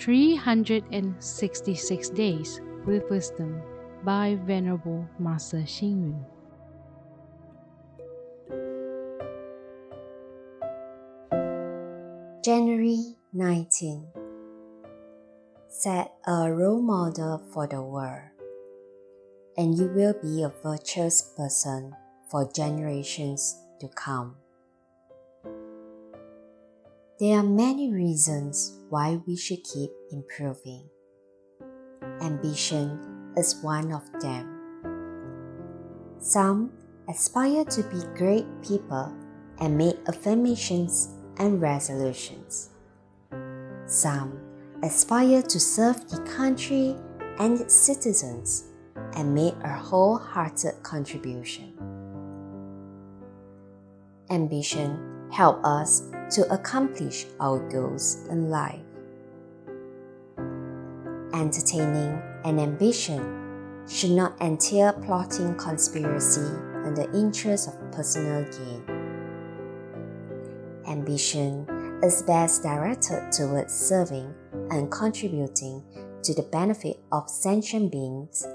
366 Days with Wisdom by Venerable Master Xing Yun. January 19 Set a role model for the world, and you will be a virtuous person for generations to come. There are many reasons why we should keep improving. Ambition is one of them. Some aspire to be great people and make affirmations and resolutions. Some aspire to serve the country and its citizens and make a wholehearted contribution. Ambition help us to accomplish our goals in life. Entertaining an ambition should not entail plotting conspiracy in the interest of personal gain. Ambition is best directed towards serving and contributing to the benefit of sentient beings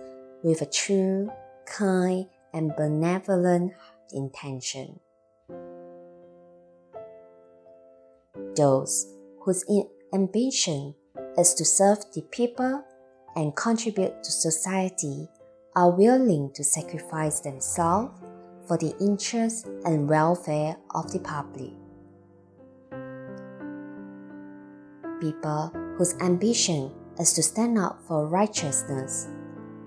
with a true, kind, and benevolent intention. Those whose ambition is to serve the people and contribute to society are willing to sacrifice themselves for the interest and welfare of the public. People whose ambition is to stand up for righteousness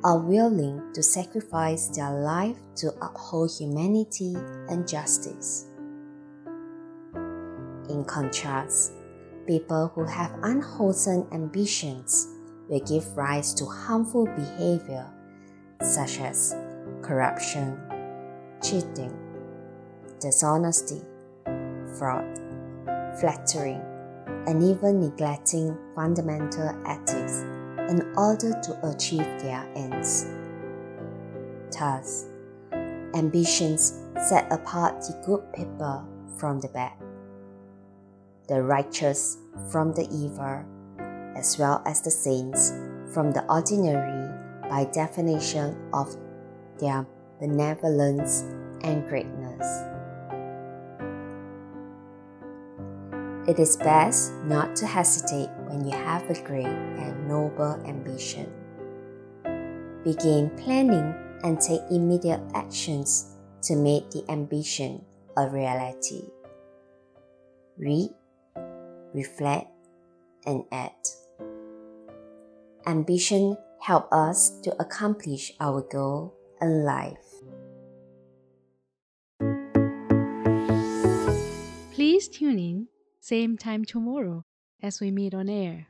are willing to sacrifice their life to uphold humanity and justice. In contrast, people who have unwholesome ambitions will give rise to harmful behavior such as corruption, cheating, dishonesty, fraud, flattering, and even neglecting fundamental ethics in order to achieve their ends. Thus, ambitions set apart the good people from the bad the righteous from the evil, as well as the saints from the ordinary by definition of their benevolence and greatness. It is best not to hesitate when you have a great and noble ambition. Begin planning and take immediate actions to make the ambition a reality. Read reflect, and act. Ambition helps us to accomplish our goal in life. Please tune in, same time tomorrow as we meet on air.